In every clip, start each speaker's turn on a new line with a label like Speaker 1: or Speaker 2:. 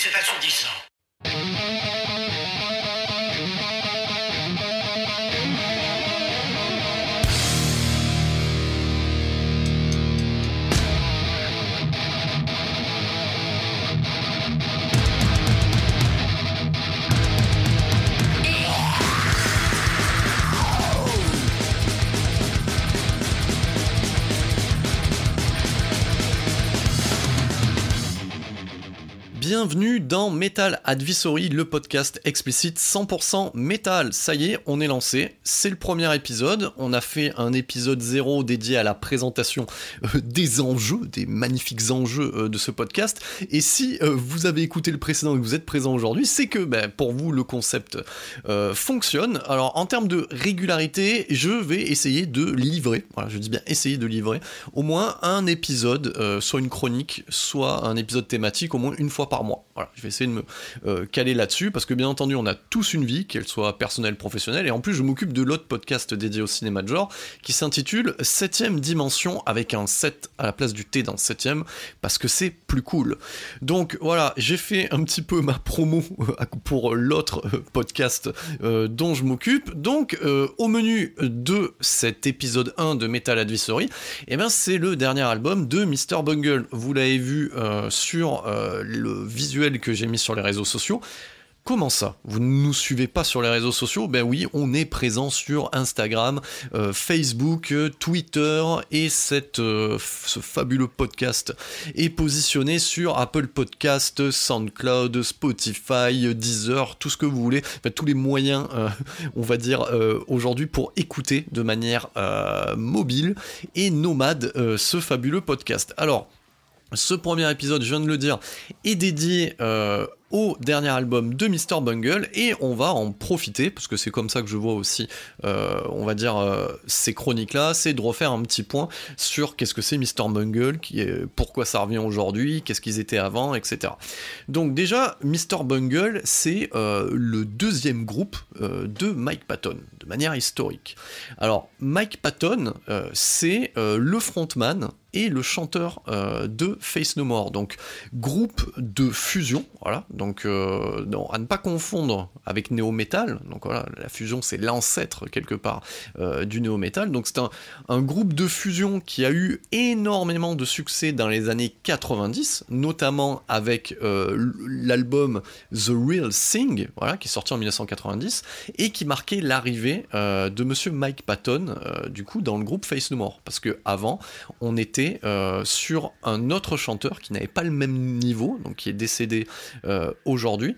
Speaker 1: Suis désolé,
Speaker 2: Bienvenue dans Metal Advisory, le podcast explicite 100% métal. Ça y est, on est lancé. C'est le premier épisode. On a fait un épisode 0 dédié à la présentation euh, des enjeux, des magnifiques enjeux euh, de ce podcast. Et si euh, vous avez écouté le précédent et que vous êtes présent aujourd'hui, c'est que ben, pour vous le concept fonctionne. Alors en termes de régularité, je vais essayer de livrer, voilà, je dis bien essayer de livrer, au moins un épisode, soit une chronique, soit un épisode thématique, au moins une fois par mois. Voilà, je vais essayer de me euh, caler là-dessus, parce que bien entendu, on a tous une vie, qu'elle soit personnelle, professionnelle, et en plus, je m'occupe de l'autre podcast dédié au cinéma de genre, qui s'intitule 7ème dimension, avec un 7 à la place du T dans 7ème, parce que c'est plus cool. Donc voilà, j'ai fait un petit peu ma promo euh, pour l'autre euh, podcast dont je m'occupe. Donc au menu de cet épisode 1 de Metal Advisory, eh ben, c'est le dernier album de Mr. Bungle. Vous l'avez vu sur le que j'ai mis sur les réseaux sociaux. Comment ça? Vous ne nous suivez pas sur les réseaux sociaux? Ben oui, on est présent sur Instagram, euh, Facebook, euh, Twitter et cette, euh, ce fabuleux podcast est positionné sur Apple Podcast, SoundCloud, Spotify, Deezer, tout ce que vous voulez, Enfin, tous les moyens, on va dire aujourd'hui pour écouter de manière mobile et nomade ce fabuleux podcast. Alors. Ce premier épisode, je viens de le dire, est dédié euh, au dernier album de Mr. Bungle et on va en profiter, parce que c'est comme ça que je vois aussi, euh, on va dire, euh, ces chroniques-là, c'est de refaire un petit point sur qu'est-ce que c'est Mr. Bungle, qui est, pourquoi ça revient aujourd'hui, qu'est-ce qu'ils étaient avant, etc. Donc déjà, Mr. Bungle, c'est euh, le deuxième groupe de Mike Patton, de manière historique. Alors, Mike Patton, c'est le frontman et le chanteur de Face No More, donc groupe de fusion, voilà, donc euh, à ne pas confondre avec Néo Metal, donc voilà, la fusion c'est l'ancêtre quelque part euh, du Néo Metal, donc c'est un, groupe de fusion qui a eu énormément de succès dans les années 90, notamment avec euh, l'album The Real Thing, voilà, qui est sorti en 1990, et qui marquait l'arrivée de monsieur Mike Patton, du coup, dans le groupe Face No More, parce que avant on était sur un autre chanteur qui n'avait pas le même niveau, donc qui est décédé aujourd'hui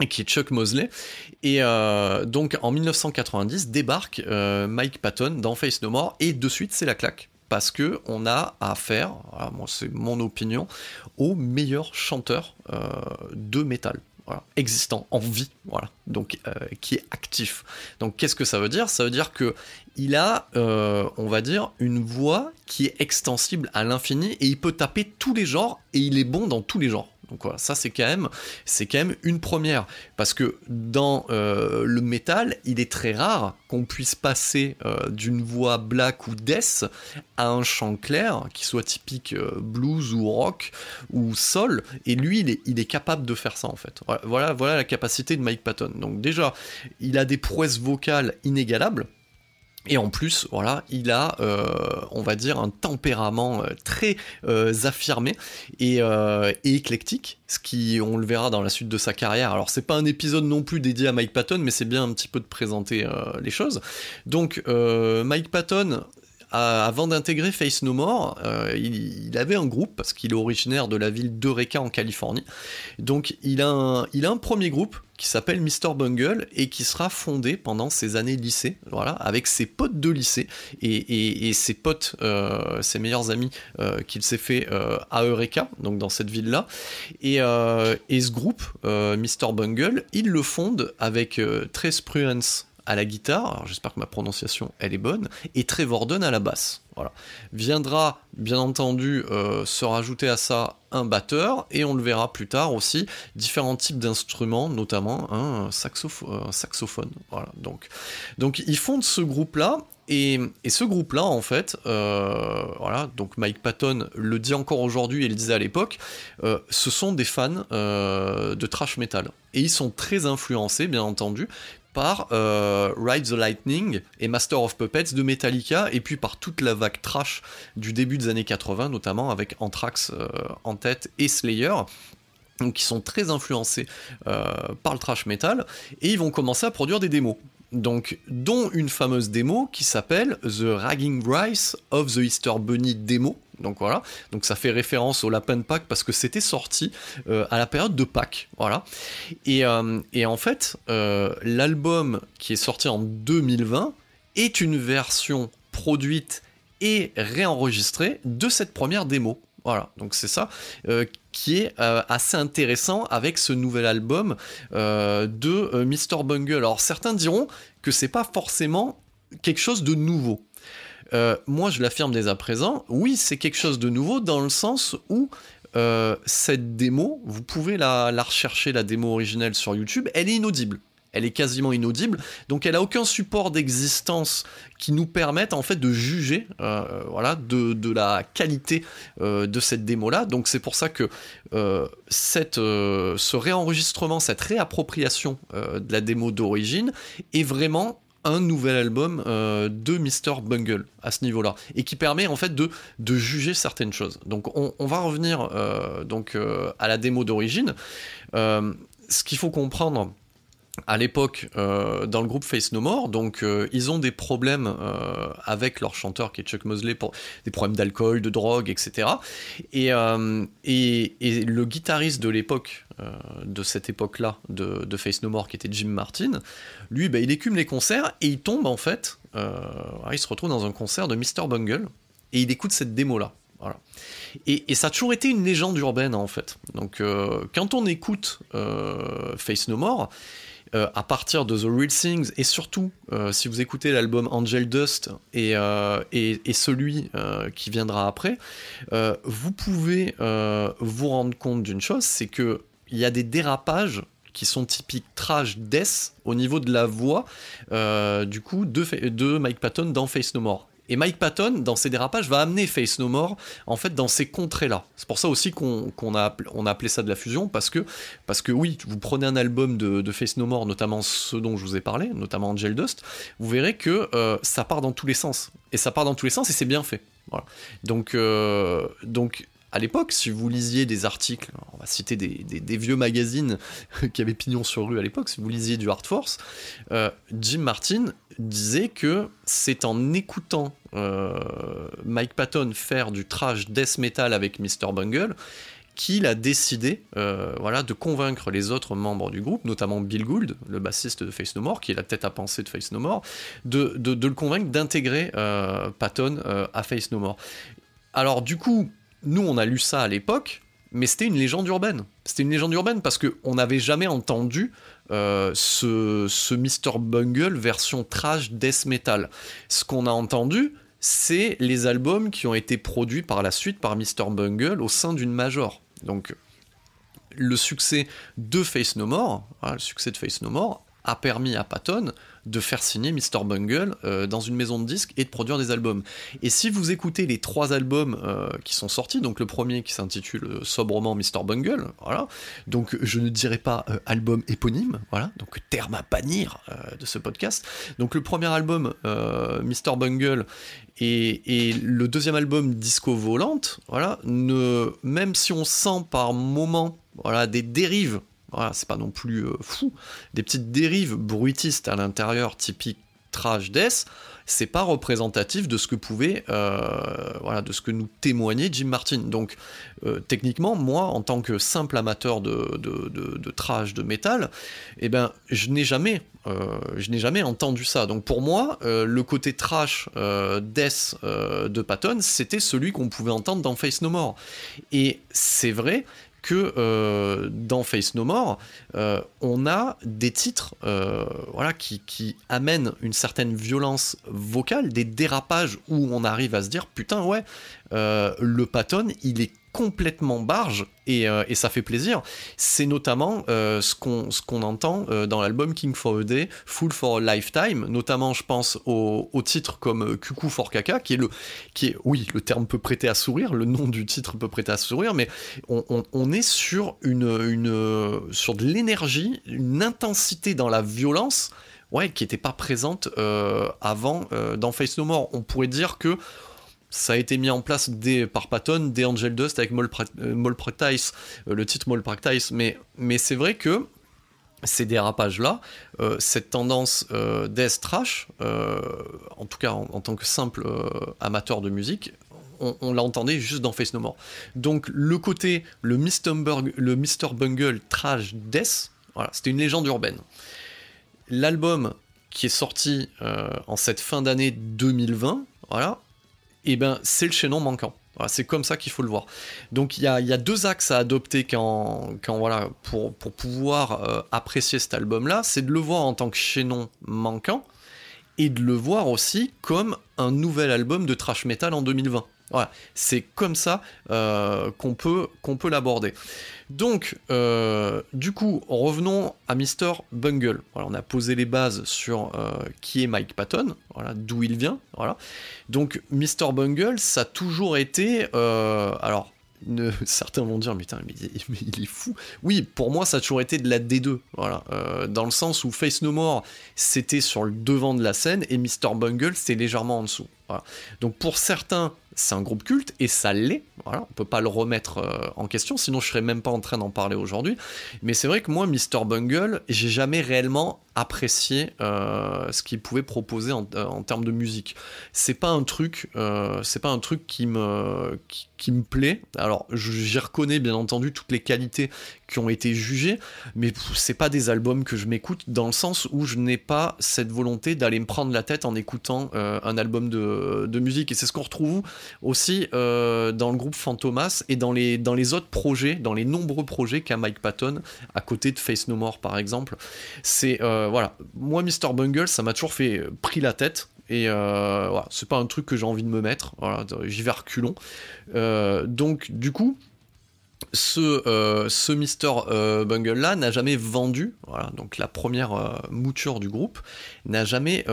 Speaker 2: et qui est Chuck Mosley. Et euh, donc en 1990 débarque euh, Mike Patton dans Face No More et de suite c'est la claque. Parce que on a affaire, voilà, moi c'est mon opinion, au meilleur chanteur euh, de métal. Existant, en vie, voilà, donc euh, qui est actif. Donc qu'est-ce que ça veut dire? Ça veut dire que il a, euh, on va dire, une voix qui est extensible à l'infini et il peut taper tous les genres et il est bon dans tous les genres. Donc voilà, ça c'est quand même, une première parce que dans euh, le métal, il est très rare qu'on puisse passer euh, d'une voix black ou death à un chant clair qui soit typique euh, blues ou rock ou soul. Et lui, il est, capable de faire ça en fait. Voilà la capacité de Mike Patton. Donc déjà, il a des prouesses vocales inégalables. Et en plus, voilà, il a, euh, on va dire, un tempérament euh, très euh, affirmé et, et éclectique, ce qui, on le verra dans la suite de sa carrière. Alors, c'est pas un épisode non plus dédié à Mike Patton, mais c'est bien un petit peu de présenter les choses. Donc, Mike Patton avant d'intégrer Face No More, il, avait un groupe parce qu'il est originaire de la ville d'Eureka en Californie. Donc il a un, premier groupe qui s'appelle Mr. Bungle et qui sera fondé pendant ses années lycée, voilà, avec ses potes de lycée et, ses potes, euh, ses meilleurs amis euh, qu'il s'est fait euh, à Eureka, donc dans cette ville-là. Et, ce groupe, Mr. Bungle, il le fonde avec Trace Pruance à la guitare, j'espère que ma prononciation elle est bonne, et Trevor Dunn à la basse. Voilà. Viendra bien entendu euh, se rajouter à ça un batteur et on le verra plus tard aussi différents types d'instruments, notamment un, saxophone. Voilà. Donc, donc ils fondent ce groupe là et, ce groupe là en fait, euh, voilà. Donc Mike Patton le dit encore aujourd'hui et le disait à l'époque, euh, ce sont des fans de thrash metal et ils sont très influencés bien entendu par euh, Ride the Lightning et Master of Puppets de Metallica, et puis par toute la vague trash du début des années 80, notamment avec Anthrax euh, en tête et Slayer. Donc, qui sont très influencés euh, par le trash metal, et ils vont commencer à produire des démos donc dont une fameuse démo qui s'appelle The Ragging Rice of the Easter Bunny Demo. Donc voilà, donc ça fait référence au lapin de Pâques parce que c'était sorti euh, à la période de Pâques, voilà. Et, euh, en fait, euh, l'album qui est sorti en 2020 est une version produite et réenregistrée de cette première démo. Voilà, donc c'est ça qui est assez intéressant avec ce nouvel album de Mr. Bungle. Alors certains diront que c'est pas forcément quelque chose de nouveau. Euh, moi, je l'affirme dès à présent, oui, c'est quelque chose de nouveau dans le sens où euh, cette démo, vous pouvez la, rechercher, la démo originelle sur YouTube, elle est inaudible. Elle est quasiment inaudible, donc elle a aucun support d'existence qui nous permette en fait de juger, euh, voilà, de, la qualité de cette démo-là. Donc c'est pour ça que cette, ce réenregistrement, cette réappropriation de la démo d'origine est vraiment un nouvel album euh, de Mr. Bungle à ce niveau-là et qui permet en fait de, juger certaines choses. Donc on, va revenir euh, donc euh, à la démo d'origine. ce qu'il faut comprendre à l'époque dans le groupe Face No More, donc ils ont des problèmes avec leur chanteur qui est Chuck Mosley pour des problèmes d'alcool, de drogue, etc. Et, et, et le guitariste de l'époque euh, de cette époque-là de, Face No More, qui était Jim Martin, lui, bah, il écume les concerts et il tombe en fait, euh, il se retrouve dans un concert de Mr. Bungle et il écoute cette démo-là. Voilà. Et, ça a toujours été une légende urbaine en fait. Donc euh, quand on écoute Face No More, à partir de The Real Things, et surtout si vous écoutez l'album Angel Dust et, et celui qui viendra après, vous pouvez vous rendre compte d'une chose, c'est que il y a des dérapages qui sont typiques trash death au niveau de la voix euh, du coup de Mike Patton dans Face No More. Et Mike Patton, dans ses dérapages, va amener Face No More en fait dans ces contrées-là. C'est pour ça aussi qu'on a, appelé ça de la fusion, parce que, parce que oui, vous prenez un album de, Face No More, notamment ceux dont je vous ai parlé, notamment Angel Dust, vous verrez que euh, ça part dans tous les sens. Et ça part dans tous les sens et c'est bien fait. Donc, euh, donc à l'époque, si vous lisiez des articles, on va citer des, vieux magazines qui avaient pignon sur rue à l'époque, si vous lisiez du Hard Force, euh, Jim Martin disait que c'est en écoutant euh, Mike Patton faire du trash death metal avec Mr. Bungle qu'il a décidé euh, voilà, de convaincre les autres membres du groupe, notamment Bill Gould, le bassiste de Face No More, qui est la tête à penser de Face No More, de, de le convaincre d'intégrer Patton à Face No More. Alors du coup, nous, on a lu ça à l'époque, mais c'était une légende urbaine. C'était une légende urbaine parce qu'on n'avait jamais entendu euh, ce, Mr. Bungle version trash death metal. Ce qu'on a entendu, c'est les albums qui ont été produits par la suite par Mr. Bungle au sein d'une major. Donc, le succès de Face No More, hein, le succès de Face No More, a permis à Patton de faire signer Mr. Bungle euh, dans une maison de disques et de produire des albums. Et si vous écoutez les trois albums euh, qui sont sortis, donc le premier qui s'intitule euh, sobrement Mr. Bungle, voilà, donc je ne dirais pas album éponyme, voilà, donc terme à bannir de ce podcast. Donc le premier album, Mr. Bungle, et, et, le deuxième album, Disco Volante, voilà, ne, même si on sent par moments voilà, des dérives voilà, c'est pas non plus euh, fou. Des petites dérives bruitistes à l'intérieur, typiques trash death, c'est pas représentatif de ce que pouvait, voilà, de ce que nous témoignait Jim Martin. Donc, techniquement, moi, en tant que simple amateur de, de, de, trash, de métal, eh ben, je n'ai jamais euh, jamais entendu ça. Donc pour moi, euh, le côté trash euh, death de Patton, c'était celui qu'on pouvait entendre dans Face No More. Et c'est vrai que dans Face No More, on a des titres voilà, qui, qui, amènent une certaine violence vocale, des dérapages où on arrive à se dire putain ouais, le Patton, il est complètement barge euh, et, ça fait plaisir. C'est notamment euh, ce qu'on entend euh, dans l'album King for a Day, Full for a Lifetime, notamment je pense au, titre comme Cuckoo for Kaka, qui est le, qui est, oui, le terme peut prêter à sourire, le nom du titre peut prêter à sourire, mais on, est sur une, une sur de l'énergie, une intensité dans la violence, ouais, qui n'était pas présente avant dans Face No More. On pourrait dire que ça a été mis en place dès, par Patton, dès Angel Dust avec Mole, euh, Practice, euh, le titre Mole Practice, mais, c'est vrai que ces dérapages-là, euh, cette tendance death trash, en tout cas en, tant que simple amateur de musique, on, l'entendait juste dans Face No More. Donc le côté, le Mr. le Mr. Bungle trash death, c'était une légende urbaine. L'album qui est sorti en cette fin d'année 2020, voilà, et eh ben c'est le chaînon manquant. c'est comme ça qu'il faut le voir. Donc il y a, deux axes à adopter quand, voilà, pour, pouvoir euh, apprécier cet album-là. C'est de le voir en tant que chaînon manquant et de le voir aussi comme un nouvel album de trash metal en 2020. Voilà, c'est comme ça euh, qu'on peut, qu'on peut l'aborder. Donc, euh, du coup, revenons à Mr. Bungle. On a posé les bases sur euh, qui est Mike Patton, voilà, d'où il vient. Voilà. Donc, Mr. Bungle, ça a toujours été. alors, certains vont dire, mais, mais, il est fou. Oui, pour moi, ça a toujours été de la D2. Voilà, dans le sens où Face No More, c'était sur le devant de la scène et Mr. Bungle, c'est légèrement en dessous. Donc, pour certains, c'est un groupe culte et ça l'est. Voilà, on peut pas le remettre euh, en question, sinon je serais même pas en train d'en parler aujourd'hui. Mais c'est vrai que moi, Mr. Bungle, j'ai jamais réellement apprécié euh, ce qu'il pouvait proposer en, euh, termes de musique. C'est pas un truc, c'est pas un truc qui me qui, me plaît. Alors, j'y reconnais bien entendu toutes les qualités qui ont été jugées, mais c'est pas des albums que je m'écoute dans le sens où je n'ai pas cette volonté d'aller me prendre la tête en écoutant un album de, musique. Et c'est ce qu'on retrouve aussi euh, dans le groupe Fantomas et dans les, autres projets, dans les nombreux projets qu'a Mike Patton, à côté de Face No More par exemple. C'est, euh, voilà, moi Mr. Bungle, ça m'a toujours fait euh, pris la tête. Et voilà, c'est pas un truc que j'ai envie de me mettre. J'y vais reculons. donc, du coup, ce, euh, Mister euh, Bungle là n'a jamais vendu, voilà, donc la première euh, mouture du groupe, n'a jamais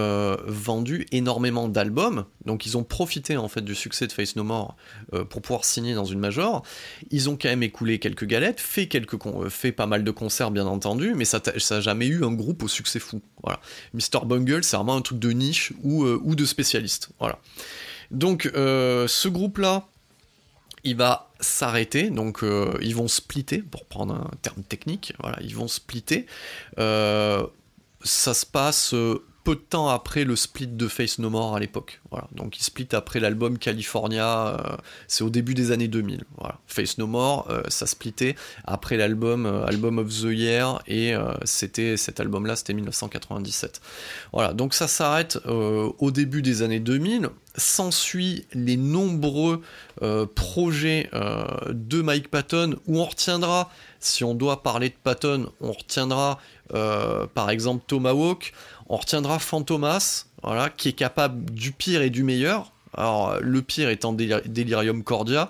Speaker 2: vendu énormément d'albums, donc ils ont profité en fait du succès de Face No More pour pouvoir signer dans une major. Ils ont quand même écoulé quelques galettes, fait, quelques fait pas mal de concerts bien entendu, mais ça n'a jamais eu un groupe au succès fou. Voilà. Mister Bungle, c'est vraiment un truc de niche ou, ou de spécialiste. Voilà. Donc ce groupe là, il va s'arrêter, donc euh, ils vont splitter, pour prendre un terme technique, voilà, ils vont splitter. Euh, ça se passe euh, peu de temps après le split de Face No More à l'époque. Voilà. Donc il split après l'album California, c'est au début des années 2000. Voilà. Face No More, ça splittait après l'album Album of the Year et c'était cet album-là, c'était 1997. Voilà, donc ça s'arrête au début des années 2000 s'ensuit les nombreux euh, projets euh, de Mike Patton où on retiendra, si on doit parler de Patton, on retiendra euh, par exemple Tomahawk, on retiendra Fantomas, qui est capable du pire et du meilleur. Alors, le pire étant Delirium Cordia,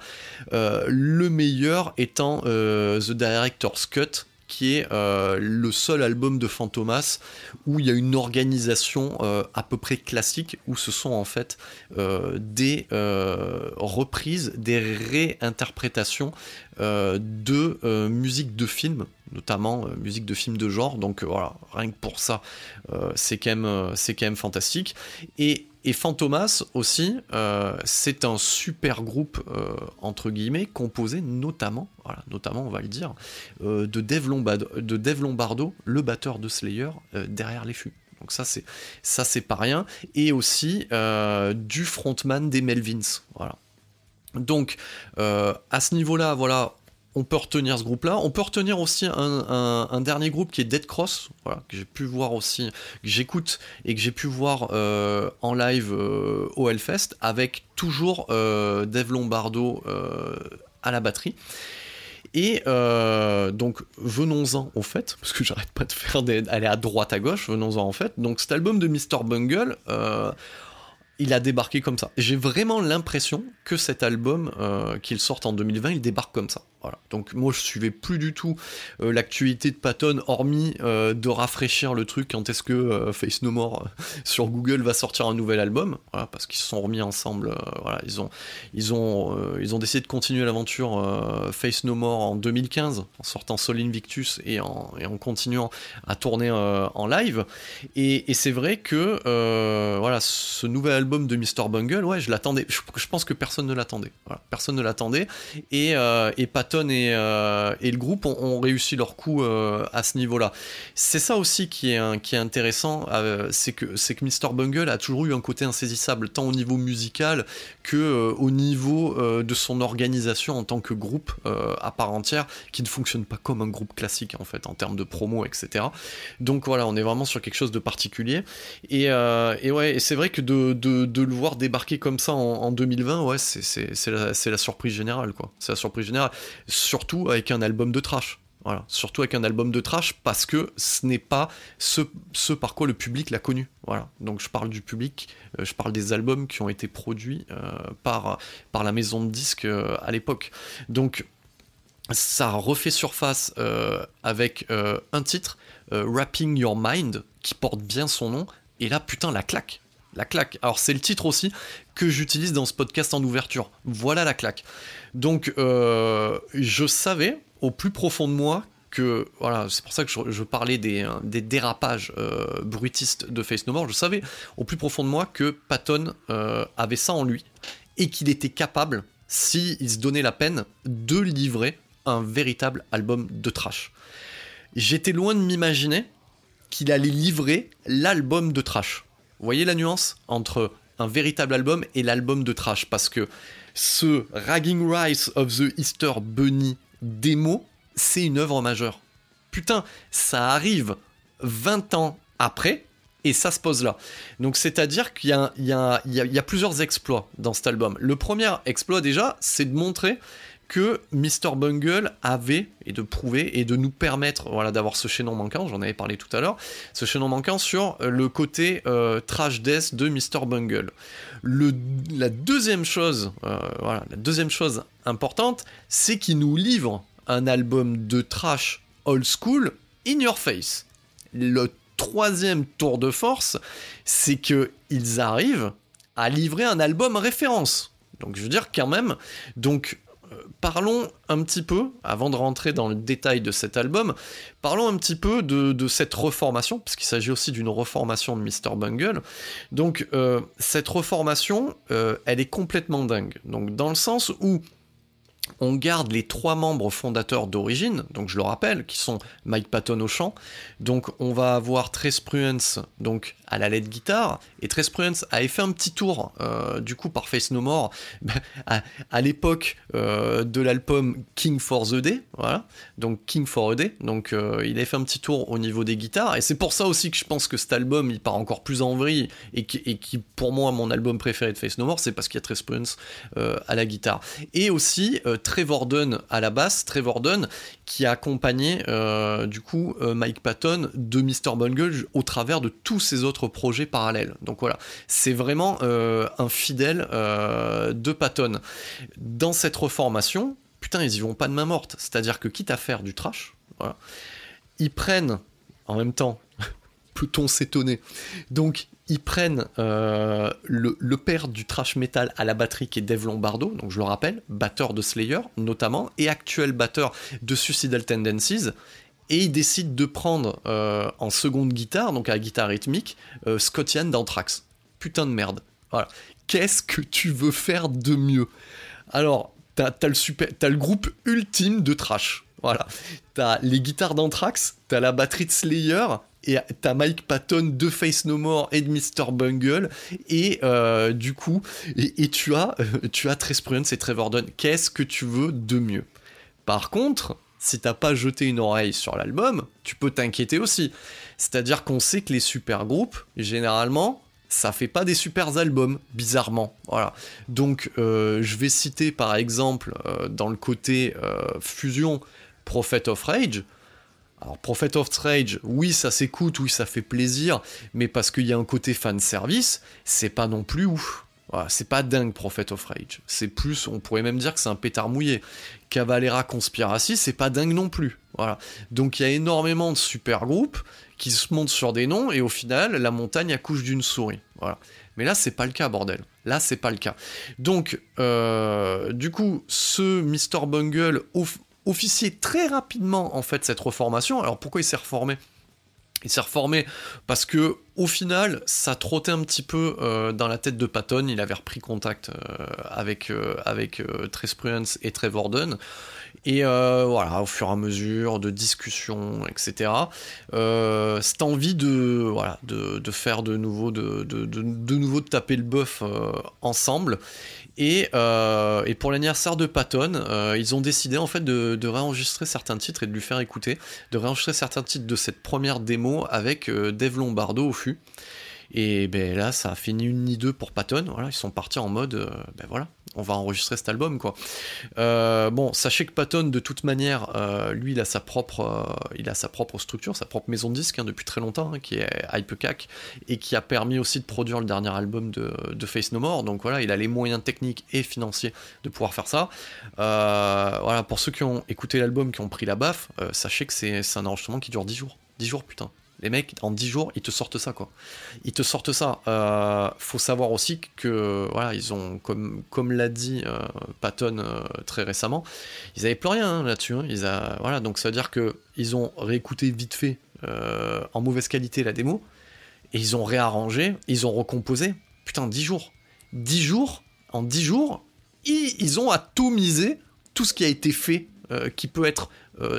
Speaker 2: le meilleur étant The Director's Cut, qui est euh, le seul album de Fantomas où il y a une organisation euh, à peu près classique, où ce sont en fait euh, des reprises, des réinterprétations de musique de film, notamment musique de film de genre. Donc voilà, rien que pour ça, c'est quand, même, quand même fantastique. Et et Fantomas aussi, euh, c'est un super groupe euh, entre guillemets composé notamment, voilà, notamment on va le dire, euh, de, Dave Lombardo, Lombardo, le batteur de Slayer, derrière les fûts. Donc ça c'est ça c'est pas rien. Et aussi du frontman des Melvins. Voilà. Donc à ce niveau-là, voilà, on peut retenir ce groupe-là. On peut retenir aussi un, dernier groupe qui est Dead Cross, que j'ai pu voir aussi, que j'écoute et que j'ai pu voir euh, en live euh, au Hellfest, avec toujours euh, Dave Lombardo à la batterie. Et donc venons-en au fait, parce que j'arrête pas de faire aller à droite à gauche, venons-en en fait. Donc cet album de Mr. Bungle, il a débarqué comme ça. J'ai vraiment l'impression que cet album qu'il sorte en 2020, il débarque comme ça. Donc moi je suivais plus du tout euh, l'actualité de Patton, hormis euh, de rafraîchir le truc quand est-ce que euh, Face No More sur Google va sortir un nouvel album, parce qu'ils se sont remis ensemble, ils ont, décidé de continuer l'aventure Face No More en 2015, en sortant Sol Invictus et en, continuant à tourner en live. Et, c'est vrai que voilà, ce nouvel album de Mr. Bungle, ouais, je l'attendais, je, pense que personne ne l'attendait, personne ne l'attendait, et Patton euh, et, le groupe ont, réussi leur coup euh, à ce niveau-là. C'est ça aussi qui est, intéressant, euh, c'est que, c'est que Mr. Bungle a toujours eu un côté insaisissable, tant au niveau musical que au niveau de son organisation en tant que groupe à part entière, qui ne fonctionne pas comme un groupe classique en fait, en termes de promo, etc. Donc voilà, on est vraiment sur quelque chose de particulier. Et, ouais, c'est vrai que de, le voir débarquer comme ça en, 2020, ouais, c'est, la, la surprise générale, quoi. C'est la surprise générale surtout avec un album de trash. Voilà, surtout avec un album de trash parce que ce n'est pas ce, ce, par quoi le public l'a connu. Voilà, donc je parle du public, euh, je parle des albums qui ont été produits euh, par, par la maison de disques euh, à l'époque. Donc ça refait surface avec un titre, Wrapping Your Mind, qui porte bien son nom, et là putain la claque. La claque. Alors c'est le titre aussi que j'utilise dans ce podcast en ouverture. Voilà la claque. Donc, euh, je savais au plus profond de moi que, voilà, c'est pour ça que je, parlais des, dérapages euh, bruitistes de Face No More. Je savais au plus profond de moi que Patton euh, avait ça en lui et qu'il était capable, s'il se donnait la peine, de livrer un véritable album de trash. J'étais loin de m'imaginer qu'il allait livrer l'album de trash. Vous voyez la nuance entre un véritable album et l'album de trash Parce que ce Ragging Rice of the Easter Bunny démo, c'est une œuvre majeure. Putain, ça arrive 20 ans après, et ça se pose là. Donc c'est-à-dire qu'il y, a, plusieurs exploits dans cet album. Le premier exploit déjà, c'est de montrer que Mr. Bungle avait, et de prouver, et de nous permettre voilà, d'avoir ce chaînon manquant, j'en avais parlé tout à l'heure, ce chaînon manquant sur euh, le côté euh, trash death de Mr. Bungle. Le, la deuxième chose, euh, voilà, la deuxième chose importante, c'est qu'il nous livre un album de trash old school in your face. Le troisième tour de force, c'est qu'ils arrivent à livrer un album référence. Donc je veux dire quand même, donc parlons un petit peu, avant de rentrer dans le détail de cet album, parlons un petit peu de, cette reformation, parce qu'il s'agit aussi d'une reformation de Mr. Bungle. Donc, euh, cette reformation, euh, elle est complètement dingue. Donc, dans le sens où on garde les trois membres fondateurs d'origine, donc je le rappelle, qui sont Mike Patton au chant. Donc on va avoir Tres Pruens donc à la LED guitare. Et Tres Pruens avait fait un petit tour euh, du coup par Face No More à, l'époque euh, de l'album King for the Day, voilà. Donc King for a Day. Donc euh, il avait fait un petit tour au niveau des guitares. Et c'est pour ça aussi que je pense que cet album il part encore plus en vrille et qui, pour moi mon album préféré de Face No More, c'est parce qu'il y a Tres Pruens à la guitare. Et aussi Trevor Dunn à la basse, Trevor Dunn qui a accompagné du coup Mike Patton de Mr. Bungle au travers de tous ses autres projets parallèles. Donc voilà, c'est vraiment euh, un fidèle de Patton. Dans cette reformation, putain, ils y vont pas de main morte. C'est-à-dire que quitte à faire du trash, ils prennent en même temps peut-on s'étonner Donc ils prennent euh, le, père du trash metal à la batterie qui est Dave Lombardo, donc je le rappelle, batteur de Slayer notamment, et actuel batteur de Suicidal Tendencies, et ils décident de prendre euh, en seconde guitare, donc à guitare rythmique, euh, Scottian d'Anthrax. Putain de merde. Qu'est-ce que tu veux faire de mieux? Alors, t'as as le, le groupe ultime de trash. Voilà. T'as les guitares d'Anthrax, t'as la batterie de Slayer, et t'as Mike Patton de Face No More et de Mr. Bungle, et euh, du coup, et, tu as, tu as Tres Prudence et Trevor Dunn. Qu'est-ce que tu veux de mieux? Par contre, si t'as pas jeté une oreille sur l'album, tu peux t'inquiéter aussi. C'est-à-dire qu'on sait que les super groupes, généralement, ça fait pas des super albums, bizarrement. Voilà. Donc, euh, je vais citer par exemple euh, dans le côté fusion Prophet of Rage. Alors, Prophet of Rage, oui, ça s'écoute, oui, ça fait plaisir, mais parce qu'il y a un côté fan service, c'est pas non plus ouf. Voilà, c'est pas dingue Prophet of Rage. C'est plus, on pourrait même dire que c'est un pétard mouillé. Cavalera Conspiracy, c'est pas dingue non plus. Voilà. Donc il y a énormément de super groupes qui se montent sur des noms et au final, la montagne accouche d'une souris. Voilà. Mais là, c'est pas le cas, bordel. Là, c'est pas le cas. Donc, euh, du coup, ce Mr. Bungle officier très rapidement en fait cette reformation. Alors pourquoi il s'est reformé? Il s'est reformé parce que au final, ça trottait un petit peu euh, dans la tête de Patton. Il avait repris contact euh, avec euh, avec Prudence et Trevor Dunn. Et voilà, au fur et à mesure de discussions, etc. cette envie de voilà de, de faire de nouveau de, de, de, nouveau de taper le bœuf ensemble. Euh, et, pour l'anniversaire de Patton, euh, ils ont décidé en de, réenregistrer certains titres et de lui faire écouter, de réenregistrer certains titres de cette première démo avec euh, Dave Lombardo au fût. Et ben là, ça a fini une ni deux pour Patton. Voilà, ils sont partis en mode, ben voilà, on va enregistrer cet album quoi. Euh, bon, sachez que Patton de toute manière, euh, lui il a sa propre, euh, il a sa propre structure, sa propre maison de disque hein, depuis très longtemps, hein, qui est Hypecac et qui a permis aussi de produire le dernier album de, Face No More. Donc voilà, il a les moyens techniques et financiers de pouvoir faire ça. voilà, pour ceux qui ont écouté l'album, qui ont pris la baffe, sachez que c'est un enregistrement qui dure 10 jours. 10 jours putain. Les mecs, en 10 jours, ils te sortent ça, quoi. Ils te sortent ça. Euh, faut savoir aussi que, voilà, ils ont, comme, comme l'a dit euh, Patton euh, très récemment, ils avaient plus rien hein, là-dessus. Hein. Ils voilà, donc ça veut dire que ils ont réécouté vite fait, en mauvaise qualité, la démo, et ils ont réarrangé, ils ont recomposé. Putain, 10 jours. 10 jours, en 10 jours, ils, ils ont atomisé tout ce qui a été fait, qui peut être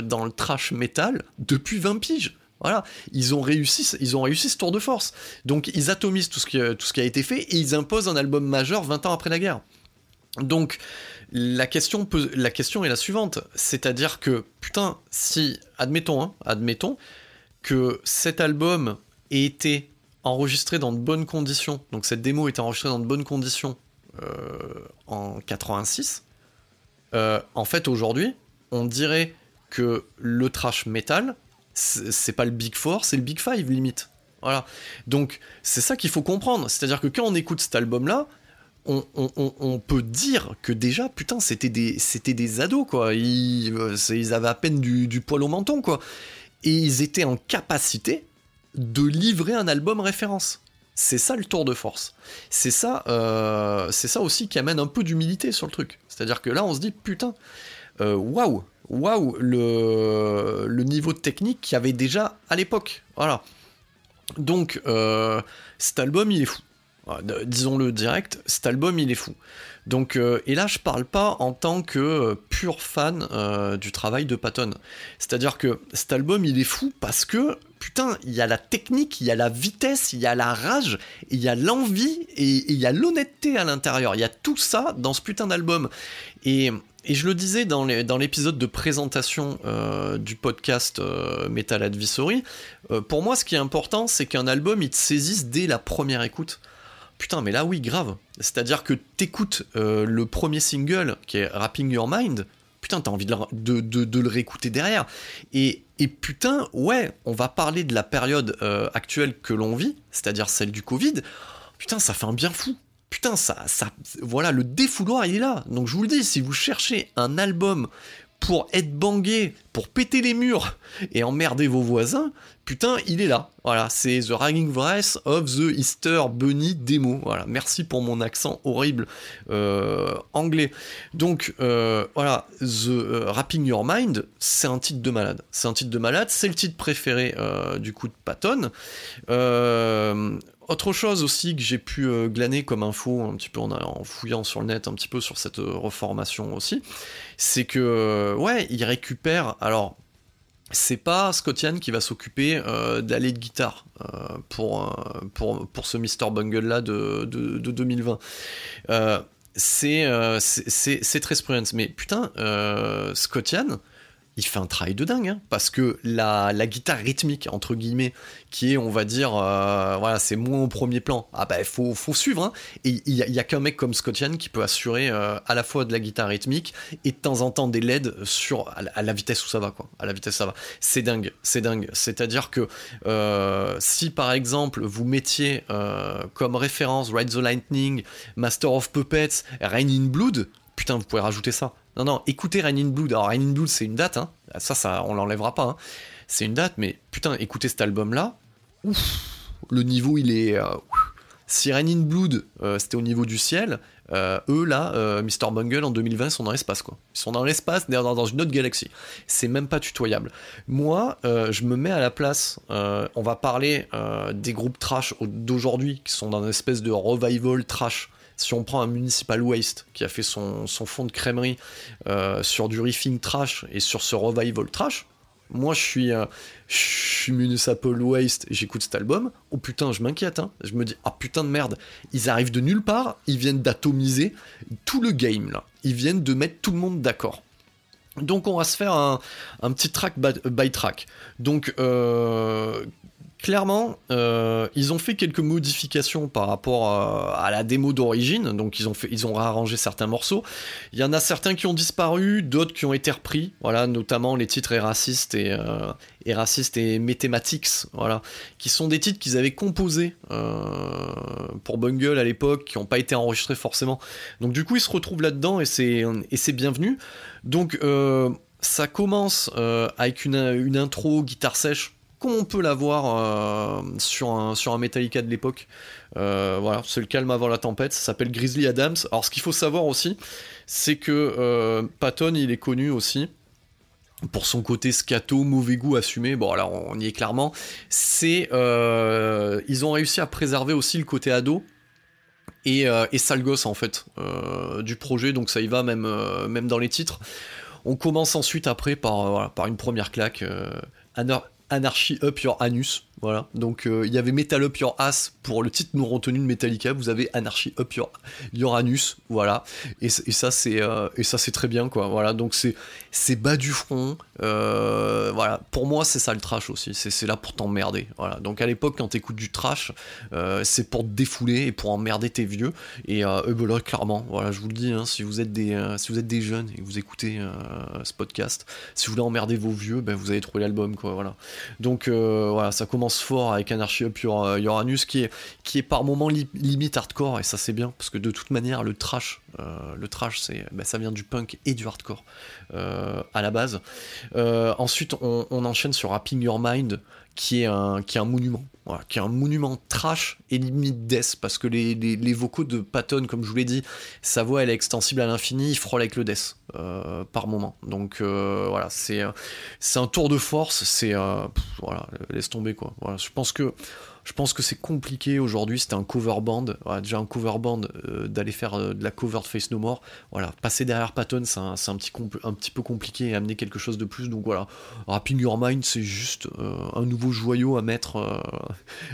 Speaker 2: dans le trash metal depuis 20 piges. Voilà, ils ont réussi, ils ont réussi ce tour de force. Donc ils atomisent tout ce qui, a été fait et ils imposent un album majeur 20 ans après la guerre. Donc la question, la question est la suivante, c'est-à-dire que putain, si admettons, hein, admettons que cet album ait été enregistré dans de bonnes conditions, donc cette démo était enregistrée dans de bonnes conditions euh, en 86, euh, en fait aujourd'hui, on dirait que le trash metal c'est pas le Big Four, c'est le Big Five limite. Voilà. Donc c'est ça qu'il faut comprendre. C'est-à-dire que quand on écoute cet album-là, on, peut dire que déjà, putain, c'était des, des ados, quoi. Ils, ils avaient à peine du, poil au menton, quoi. Et ils étaient en capacité de livrer un album référence. C'est ça le tour de force. C'est ça, euh, ça aussi qui amène un peu d'humilité sur le truc. C'est-à-dire que là, on se dit, putain, euh, waouh, waouh, le, le niveau technique qu'il y avait déjà à l'époque. Voilà. Donc, euh, cet album, il est fou. Disons-le direct, cet album, il est fou. Donc, euh, et là, je parle pas en tant que pur fan du travail de Patton. C'est-à-dire que cet album, il est fou parce que, putain, il y a la technique, il y a la vitesse, il y a la rage, il y a l'envie et il y a l'honnêteté à l'intérieur. Il y a tout ça dans ce putain d'album. Et et je le disais dans l'épisode de présentation euh, du podcast euh, Metal Advisory, euh, pour moi ce qui est important c'est qu'un album il te saisisse dès la première écoute. Putain mais là oui grave. C'est-à-dire que t'écoutes le premier single qui est Rapping Your Mind, putain t'as envie de, le réécouter derrière. Et, et, putain ouais on va parler de la période actuelle que l'on vit, c'est-à-dire celle du Covid. Putain ça fait un bien fou putain, ça, ça, voilà, le défouloir, il est là. Donc je vous le dis, si vous cherchez un album pour être bangué, pour péter les murs et emmerder vos voisins, putain, il est là. Voilà, c'est The Ragging Voice of the Easter Bunny Demo. Voilà, merci pour mon accent horrible euh, anglais. Donc, euh, voilà, The euh, Rapping Your Mind, c'est un titre de malade. C'est un titre de malade, c'est le titre préféré du coup de Patton. Autre chose aussi que j'ai pu euh, glaner comme info un petit peu en, fouillant sur le net un petit peu sur cette euh, reformation aussi, c'est que euh, ouais, il récupère alors c'est pas Scott Yann qui va s'occuper d'aller de guitare pour, pour, pour ce Mr. Bungle là de, de, de 2020. c'est c'est Trace Prudence. Mais putain, Scott Yann, il fait un travail de dingue, hein, parce que la, guitare rythmique, entre guillemets, qui est, on va dire, euh, c'est moins au premier plan, ah bah, il faut, faut suivre, hein. et il y a, qu'un mec comme Scott qui peut assurer euh, à la fois de la guitare rythmique et de temps en temps des LED sur, à la, vitesse où ça va, quoi, ça va. C'est dingue, c'est dingue. C'est-à-dire que euh, si, par exemple, vous mettiez comme référence Ride the Lightning, Master of Puppets, Rain in Blood, putain, vous pouvez rajouter ça. Non, non, écoutez Rain in Blood. Alors, Rain in Blood, c'est une date, hein. Ça, ça, on l'enlèvera pas. Hein. C'est une date, mais putain, écoutez cet album-là. Ouf, le niveau, il est. Euh, si Rain in Blood, euh, c'était au niveau du ciel, euh, eux, là, Mr. Bungle, en 2020, ils sont dans l'espace, quoi. Ils sont dans l'espace, dans une autre galaxie. C'est même pas tutoyable. Moi, je me mets à la place. on va parler des groupes trash d'aujourd'hui, qui sont dans une espèce de revival trash si on prend un Municipal Waste qui a fait son, fond de crèmerie euh, sur du riffing trash et sur ce revival trash, moi je suis, euh, je suis Municipal Waste et j'écoute cet album, oh putain, je m'inquiète, hein. je me dis, ah putain de merde, ils arrivent de nulle part, ils viennent d'atomiser tout le game là, ils viennent de mettre tout le monde d'accord. Donc on va se faire un, petit track by, track. Donc euh, clairement, euh, ils ont fait quelques modifications par rapport à, la démo d'origine, donc ils ont, ils ont réarrangé certains morceaux. Il y en a certains qui ont disparu, d'autres qui ont été repris, voilà, notamment les titres Racist et, euh, et Mathematics, voilà, qui sont des titres qu'ils avaient composés euh, pour Bungle à l'époque, qui n'ont pas été enregistrés forcément. Donc du coup, ils se retrouvent là-dedans et c'est, et c'est bienvenu. Donc ça commence avec une, une intro guitare sèche comme on peut l'avoir euh, sur, un, sur un Metallica de l'époque. Euh, voilà, c'est le calme avant la tempête, ça s'appelle Grizzly Adams. Alors ce qu'il faut savoir aussi, c'est que euh, Patton, il est connu aussi pour son côté scato, mauvais goût assumé, bon alors on y est clairement, c'est... ils ont réussi à préserver aussi le côté ado, et, et sale gosse en fait du projet, donc ça y va même, même dans les titres. On commence ensuite après par, par une première claque. Anarchy Up Your Anus. Voilà. Donc euh, il y avait Metal Up Your Ass pour le titre non retenu de Metallica. Vous avez Anarchy Up Your, Your Anus. Voilà. Et, ça c'est euh, et ça c'est très bien quoi. Voilà. Donc c'est c'est bas du front. Euh, voilà. Pour moi c'est ça le trash aussi. C'est là pour t'emmerder. Donc à l'époque quand t'écoutes du trash, c'est pour te défouler et pour emmerder tes vieux. Et euh, ben clairement. Voilà. Je vous le dis. Hein, si vous êtes des si vous êtes des jeunes et vous écoutez ce podcast, si vous voulez emmerder vos vieux, ben vous allez trouver l'album. Voilà. Donc voilà. Ça commence fort avec Anarchy Up Your, Uranus qui est, par moments limite hardcore et ça c'est bien parce que de toute manière le trash, euh, le trash c'est, bah, ça vient du punk et du hardcore euh, à la base. Euh, ensuite on, enchaîne sur Rapping Your Mind qui est un, monument, qui est un monument trash et limite death, parce que les, vocaux de Patton, comme je vous l'ai dit, sa voix est extensible à l'infini, il frôle avec le death par moment. Donc voilà, c'est un tour de force, voilà, laisse tomber. Voilà, je pense que je pense que c'est compliqué aujourd'hui. C'était un cover band, déjà un cover band euh, d'aller faire euh, de la cover de Face No More. Voilà, passer derrière Patton, c'est un, petit un petit peu compliqué et amener quelque chose de plus. Donc voilà, Rapping Your Mind, c'est juste euh, un nouveau joyau à mettre,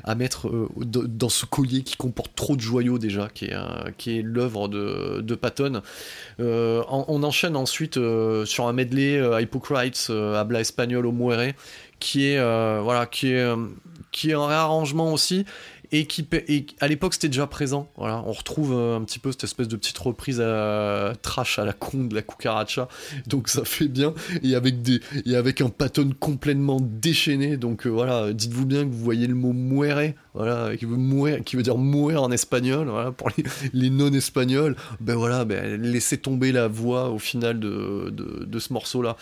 Speaker 2: à mettre dans ce collier qui comporte trop de joyaux déjà, qui est, est l'œuvre de, de Patton. On, enchaîne ensuite sur un medley Hypocrites, Habla Espagnol au Muere, qui est voilà qui est qui est un réarrangement aussi et qui à l'époque c'était déjà présent. Voilà, on retrouve euh, un petit peu cette espèce de petite reprise à trash à la con de la cucaracha, donc ça fait bien. Et avec des et avec un patton complètement déchaîné, donc euh, voilà, dites-vous bien que vous voyez le mot muere, voilà, qui veut qui veut dire mourir en espagnol, pour les, non-espagnols. Ben voilà, ben laissez tomber la voix au final de, de, ce morceau-là.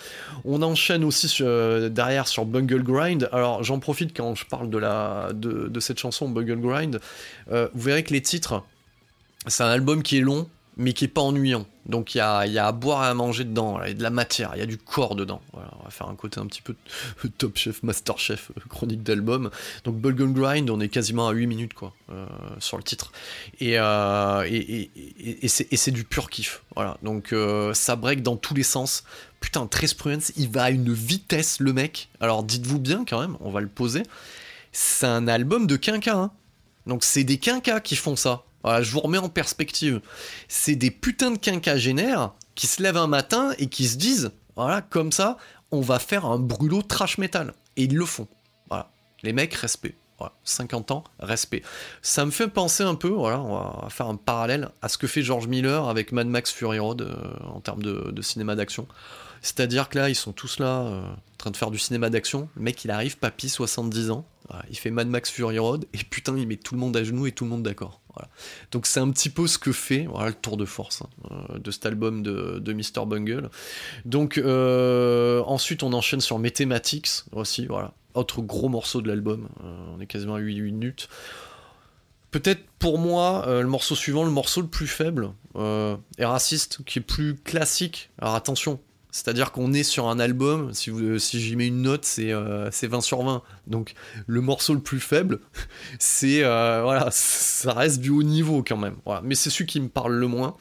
Speaker 2: On enchaîne aussi euh, derrière sur Bungle Grind. Alors j'en profite quand je parle de la de, de cette chanson Bungle Grind, euh, vous verrez que les titres, c'est un album qui est long, mais qui est pas ennuyant. Donc il y a, à boire et à manger dedans, il y a de la matière, il y a du corps dedans. On va faire un côté un petit peu top chef, master chef, euh, chronique d'album. Donc Bullgun Grind, on est quasiment à 8 minutes quoi, euh, sur le titre. Et, c'est du pur kiff. Voilà, donc ça break dans tous les sens. Putain, Trace Prudence, il va à une vitesse le mec. Alors dites-vous bien quand même, on va le poser. C'est un album de quinca. Hein. Donc c'est des quinquas qui font ça. Voilà, je vous remets en perspective. C'est des putains de quinquagénaires qui se lèvent un matin et qui se disent, voilà, comme ça, on va faire un brûlot trash metal. Et ils le font. Voilà. Les mecs, respect. Voilà. 50 ans, respect. Ça me fait penser un peu, voilà, on va faire un parallèle à ce que fait George Miller avec Mad Max Fury Road euh, en termes de, de cinéma d'action. C'est-à-dire que là, ils sont tous là, euh, en train de faire du cinéma d'action. Le mec, il arrive, papy, 70 ans. Il fait Mad Max Fury Road, et putain, il met tout le monde à genoux et tout le monde d'accord. Donc c'est un petit peu ce que fait le tour de force hein, de cet album de, Mr. Bungle. Donc euh, ensuite, on enchaîne sur Mathematics aussi. Voilà. Autre gros morceau de l'album. Euh, on est quasiment à 8 minutes. Peut-être pour moi, euh, le morceau suivant, le morceau le plus faible, euh, est raciste, qui est plus classique. Alors attention, c'est-à-dire qu'on est sur un album, si, vous, si j'y mets une note, c'est euh, 20 sur 20. Donc le morceau le plus faible, c'est euh, voilà, ça reste du haut niveau quand même. Voilà. Mais c'est celui qui me parle le moins.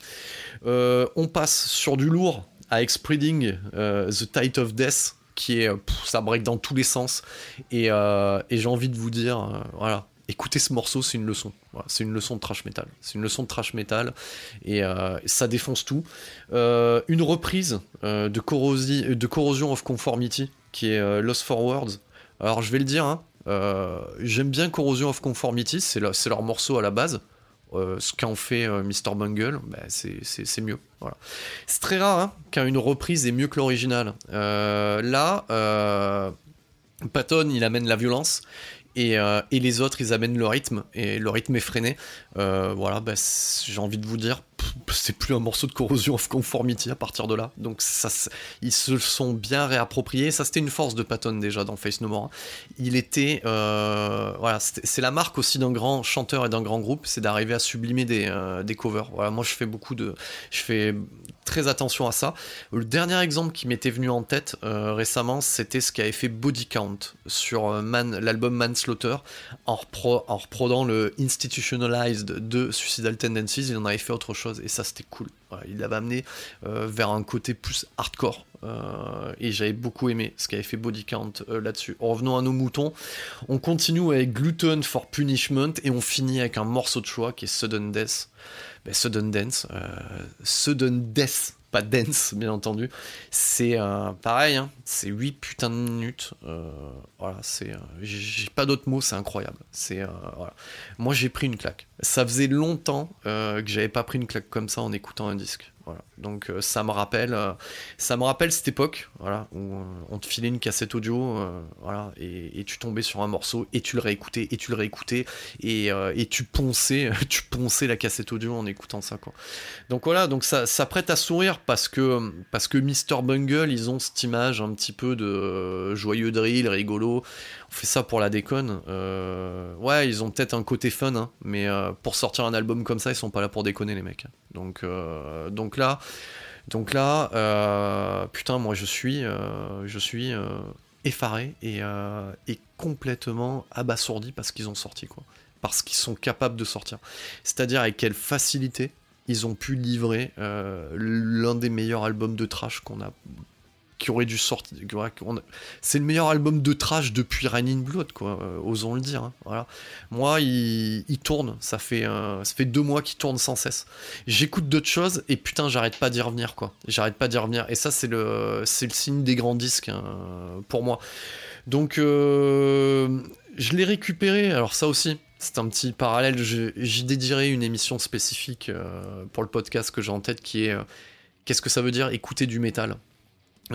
Speaker 2: Euh, on passe sur du lourd avec Spreading euh, The Tide of Death, qui est ça break dans tous les sens. Et, et j'ai envie de vous dire, voilà, écoutez ce morceau, c'est une leçon. C'est une leçon de trash metal. C'est une leçon de trash metal et euh, ça défonce tout. Euh, une reprise euh, de, corrosi de, Corrosion of Conformity qui est Lost for Words. Alors je vais le dire, hein, j'aime bien Corrosion of Conformity, c'est le, leur morceau à la base. ce qu'en fait Mr. Bungle, bah, c'est mieux. C'est très rare hein, quand une reprise est mieux que l'original. là, Patton, il amène la violence. Et, euh, et, les autres ils amènent le rythme et le rythme est freiné. Euh, voilà bah, j'ai envie de vous dire c'est plus un morceau de corrosion of conformity à partir de là. Donc ça ils se sont bien réappropriés. Ça c'était une force de Patton déjà dans Face No More il était euh, voilà c'est la marque aussi d'un grand chanteur et d'un grand groupe c'est d'arriver à sublimer des, des covers. Voilà moi je fais beaucoup de je fais très attention à ça. Le dernier exemple qui m'était venu en tête euh, récemment, c'était ce qu'avait fait Body Count sur euh, Man, l'album Manslaughter, en, repro, en reprodant le Institutionalized de Suicidal Tendencies, il en avait fait autre chose, et ça c'était cool. Il l'avait amené euh, vers un côté plus hardcore. Et j'avais beaucoup aimé ce qu'avait fait Body Count là-dessus. Revenons à nos moutons. On continue avec Gluten for Punishment et on finit avec un morceau de choix qui est Sudden Death. Ben, Sudden Dance. Euh, Sudden Death pas dance bien entendu. C'est euh, pareil hein, c'est 8 putains de minutes euh, voilà c'est j'ai pas d'autres mots c'est incroyable. Moi j'ai pris une claque. Ça faisait longtemps que j'avais pas pris une claque comme ça en écoutant un disque Donc euh, ça me rappelle, euh, ça me rappelle cette époque, voilà, où euh, on te filait une cassette audio, et, tu tombais sur un morceau et tu le réécoutais et tu le réécoutais et, tu ponçais, tu la cassette audio en écoutant ça. Donc voilà, donc ça, ça prête à sourire parce que parce que Mr Bungle, ils ont cette image un petit peu de joyeux drill, rigolo. On fait ça pour la déconne. ouais, ils ont peut-être un côté fun, hein, mais pour sortir un album comme ça, ils sont pas là pour déconner les mecs. Donc donc là, donc là, euh, putain, moi je suis, euh, je suis euh, effaré et, euh, et, complètement abasourdi parce qu'ils ont sorti quoi, parce qu'ils sont capables de sortir. C'est-à-dire avec quelle facilité ils ont pu livrer euh, l'un des meilleurs albums de trash qu'on a qui aurait dû sortir. C'est le meilleur album de trash depuis Rain in Blood, quoi. Euh, osons le dire. Hein. Moi, il, tourne. Ça fait, deux mois qu'il tourne sans cesse. J'écoute d'autres choses et putain, j'arrête pas d'y revenir, quoi. J'arrête pas d'y revenir. Et ça, c'est le, signe des grands disques hein, pour moi. Donc, euh, je l'ai récupéré. Alors ça aussi. C'est un petit parallèle. J'y dédierai une émission spécifique euh, pour le podcast que j'ai en tête qui est qu'est-ce que ça veut dire écouter du métal?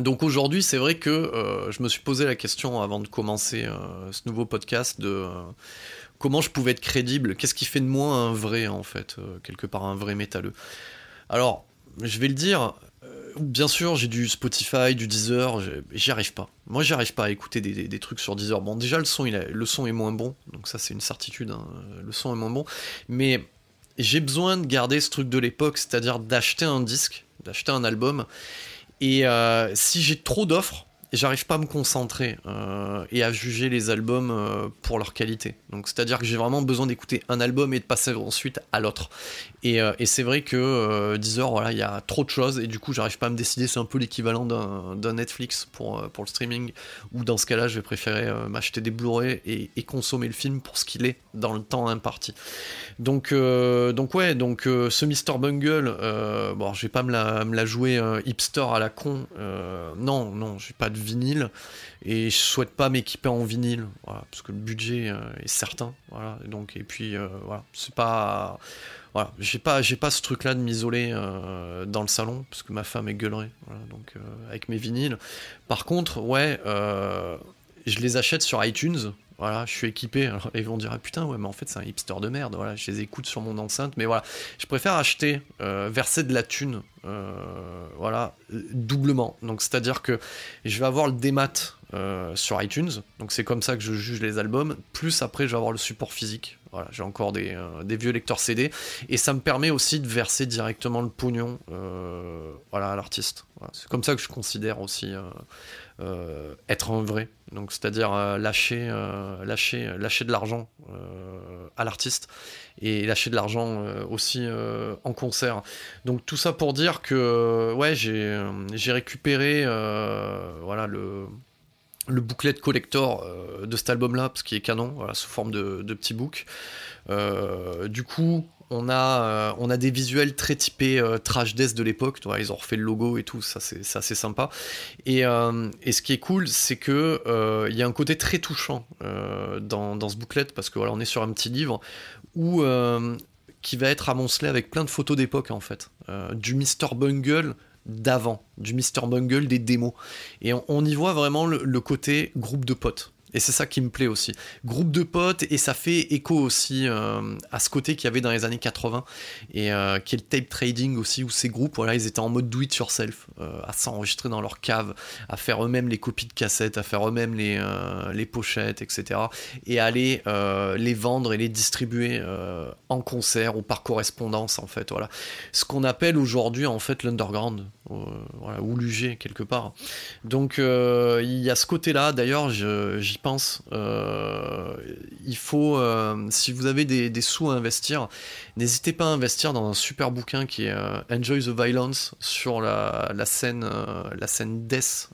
Speaker 2: Donc aujourd'hui, c'est vrai que euh, je me suis posé la question avant de commencer euh, ce nouveau podcast de euh, comment je pouvais être crédible, qu'est-ce qui fait de moi un vrai en fait, quelque part un vrai métalleux? Alors, je vais le dire, bien sûr, j'ai du Spotify, du Deezer, j'y arrive pas. Moi, j'y arrive pas à écouter des, trucs sur Deezer. Bon, déjà, le son, le son est moins bon, donc ça, c'est une certitude, hein, le son est moins bon, mais j'ai besoin de garder ce truc de l'époque, c'est-à-dire d'acheter un disque d'acheter un album. Et euh, si j'ai trop d'offres, j'arrive pas à me concentrer euh, et à juger les albums euh, pour leur qualité. Donc c'est-à-dire que j'ai vraiment besoin d'écouter un album et de passer ensuite à l'autre. Et, euh, et c'est vrai que 10 heures, voilà, il y a trop de choses et du coup j'arrive pas à me décider. C'est un peu l'équivalent d'un Netflix pour, le streaming. Ou dans ce cas-là, je vais préférer m'acheter des Blu-ray et, et, consommer le film pour ce qu'il est dans le temps imparti. Donc donc ouais, donc ce Mr Bungle, bon, je vais pas me la, me la jouer hipster à la con. non, non, j'ai pas de vinyle et je souhaite pas m'équiper en vinyle parce que le budget euh, est certain voilà et donc et puis euh, voilà c'est pas voilà j'ai pas j'ai pas ce truc là de m'isoler euh, dans le salon parce que ma femme est gueulerie donc avec mes vinyles. Par contre ouais je les achète sur iTunes voilà, je suis équipé. Alors, ils vont dire ah, putain, ouais, mais en fait, c'est un hipster de merde. Voilà, je les écoute sur mon enceinte. Mais voilà, je préfère acheter, euh, verser de la thune, euh, voilà, doublement. Donc, c'est-à-dire que je vais avoir le démat euh, sur iTunes. Donc, c'est comme ça que je juge les albums. Plus après, je vais avoir le support physique. Voilà, j'ai encore des, des, vieux lecteurs CD. Et ça me permet aussi de verser directement le pognon voilà, à l'artiste. C'est comme ça que je considère aussi euh, être un vrai. Donc, c'est-à-dire euh, lâcher, euh, de l'argent à l'artiste et lâcher de l'argent aussi en concert. Donc, tout ça pour dire que ouais, j'ai, j'ai récupéré voilà, le, le booklet collector de cet album-là, parce qu'il est canon, sous forme de, petit book. du coup, on a, euh, on a des visuels très typés euh, trash death de l'époque. Ils ont refait le logo et tout, ça c'est assez sympa. Et, euh, et, ce qui est cool, c'est que il y a un côté très touchant dans, dans, ce booklet parce que on est sur un petit livre qui va être amoncelé avec plein de photos d'époque en fait, du Mr Bungle d'avant, du Mr Bungle des démos. Et on, y voit vraiment le côté groupe de potes. Et c'est ça qui me plaît aussi. Groupe de potes, et ça fait écho aussi euh, à ce côté qu'il y avait dans les années 80, et euh, qui est le tape trading aussi, où ces groupes, voilà, ils étaient en mode do it yourself, euh, à s'enregistrer dans leur cave, à faire eux-mêmes les copies de cassettes, à faire eux-mêmes les, les pochettes, etc. Et aller les vendre et les distribuer en concert ou par correspondance, en fait. Voilà. Ce qu'on appelle aujourd'hui, en fait, l'underground, voilà, ou l'UG, quelque part. Donc, il y a ce côté-là, d'ailleurs, j'y pense. Euh, il faut, euh, si vous avez des, sous à investir, n'hésitez pas à investir dans un super bouquin qui est euh, Enjoy the Violence sur la, scène, la scène death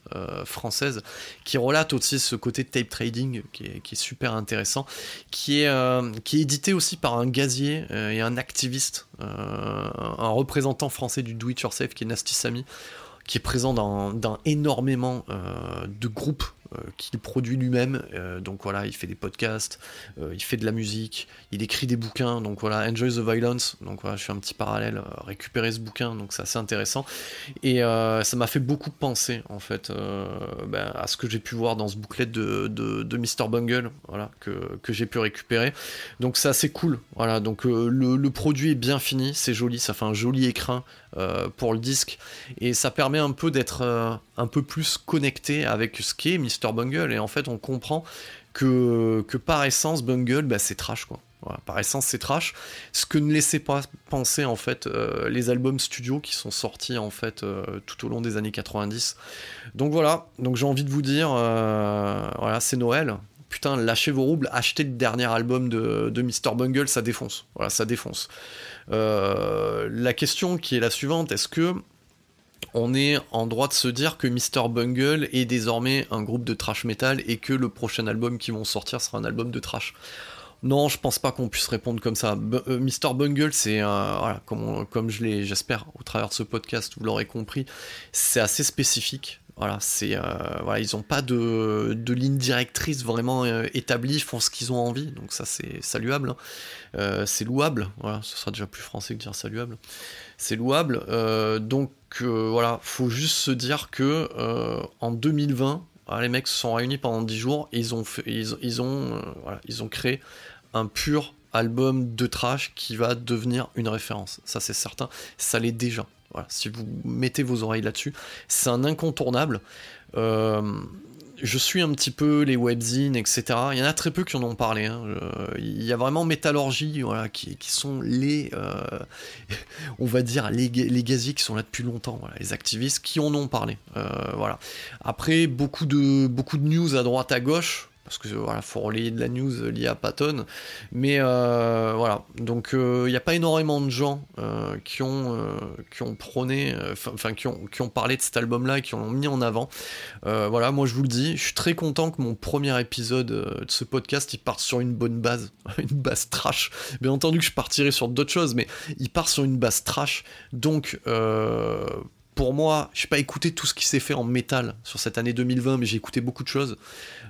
Speaker 2: française, qui relate aussi ce côté tape trading qui est, super intéressant, qui est, qui est édité aussi par un gazier et un activiste, un représentant français du do it yourself qui est Nasty Sami qui est présent dans, dans énormément de groupes qu'il produit lui-même. Euh, donc voilà, il fait des podcasts, euh, il fait de la musique, il écrit des bouquins. Donc voilà, Enjoy the Violence. Donc voilà, je fais un petit parallèle, récupérer ce bouquin, donc c'est assez intéressant. Et ça m'a fait beaucoup penser en fait ben, à ce que j'ai pu voir dans ce bouclet de, de, Mr. Bungle, voilà, que, que j'ai pu récupérer. Donc c'est assez cool. Voilà, donc le, le, produit est bien fini, c'est joli, ça fait un joli écrin pour le disque et ça permet un peu d'être un peu plus connecté avec ce qu'est Mr. Bungle. Et en fait, on comprend que, que par essence, Bungle, bah, c'est trash, quoi. par essence, c'est trash. Ce que ne laissait pas penser, en fait, euh, les albums studio qui sont sortis, en fait, euh, tout au long des années 90. Donc voilà, donc j'ai envie de vous dire, euh, voilà, c'est Noël. Putain, lâchez vos roubles, achetez le dernier album de, de Mr. Bungle, ça défonce. Voilà, ça défonce. la question qui est la suivante, est-ce que on est en droit de se dire que Mr. Bungle est désormais un groupe de trash metal et que le prochain album qui vont sortir sera un album de trash. Non, je pense pas qu'on puisse répondre comme ça. Euh, Mr. Bungle, c'est voilà, comme, comme je l'ai, j'espère, au travers de ce podcast, vous l'aurez compris, c'est assez spécifique. Voilà, c'est euh, voilà, ils n'ont pas de, ligne directrice vraiment euh, établie, ils font ce qu'ils ont envie, donc ça c'est saluable, hein. c'est louable. Voilà, ce sera déjà plus français que dire saluable. C'est louable. donc voilà, faut juste se dire que euh, en 2020, ah, les mecs se sont réunis pendant 10 jours et ils ont, ils, ont, euh, ils ont créé un pur album de trash qui va devenir une référence. Ça, c'est certain. Ça l'est déjà. Si vous mettez vos oreilles là-dessus, c'est un incontournable. Euh, je suis un petit peu les webzines, etc. Il y en a très peu qui en ont parlé. hein. Euh, il y a vraiment Métallurgie, voilà, qui, sont les, euh, on va dire, les, les gaziers qui sont là depuis longtemps, les activistes qui en ont parlé. Voilà. Après, beaucoup de news à droite, à gauche. Parce que voilà, faut relayer de la news liée à Patton, mais euh, voilà. Donc il n'y a pas énormément de gens euh, qui ont euh, prôné, euh, enfin qui ont qui ont parlé de cet album-là qui l'ont mis en avant. Euh, voilà, moi je vous le dis, je suis très content que mon premier épisode euh, de ce podcast il parte sur une bonne base, une base trash. Bien entendu que je partirai sur d'autres choses, mais il part sur une base trash. Donc euh, pour moi, je n'ai pas écouté tout ce qui s'est fait en métal sur cette année 2020, mais j'ai écouté beaucoup de choses.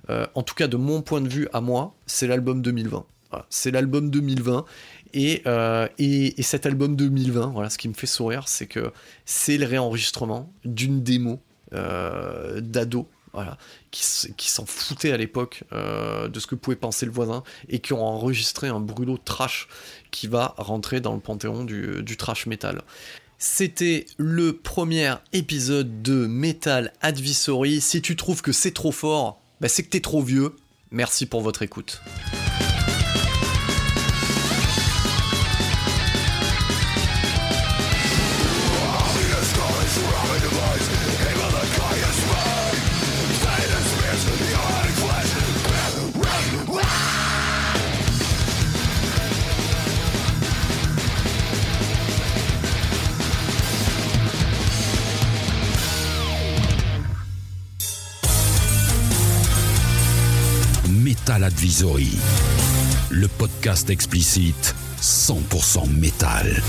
Speaker 2: Euh, en tout cas, de mon point de vue à moi, c'est l'album 2020. Voilà, c'est l'album 2020. Et, euh, et, et cet album 2020, voilà, ce qui me fait sourire, c'est que c'est le réenregistrement d'une démo euh, d'ado, qui, s'en foutaient à l'époque de ce que pouvait penser le voisin et qui ont enregistré un brûlot trash qui va rentrer dans le panthéon du, du trash metal. C'était le premier épisode de Metal Advisory. Si tu trouves que c'est trop fort, bah c'est que t'es trop vieux. Merci pour votre écoute.
Speaker 3: Advisory, le podcast explicite 100% métal.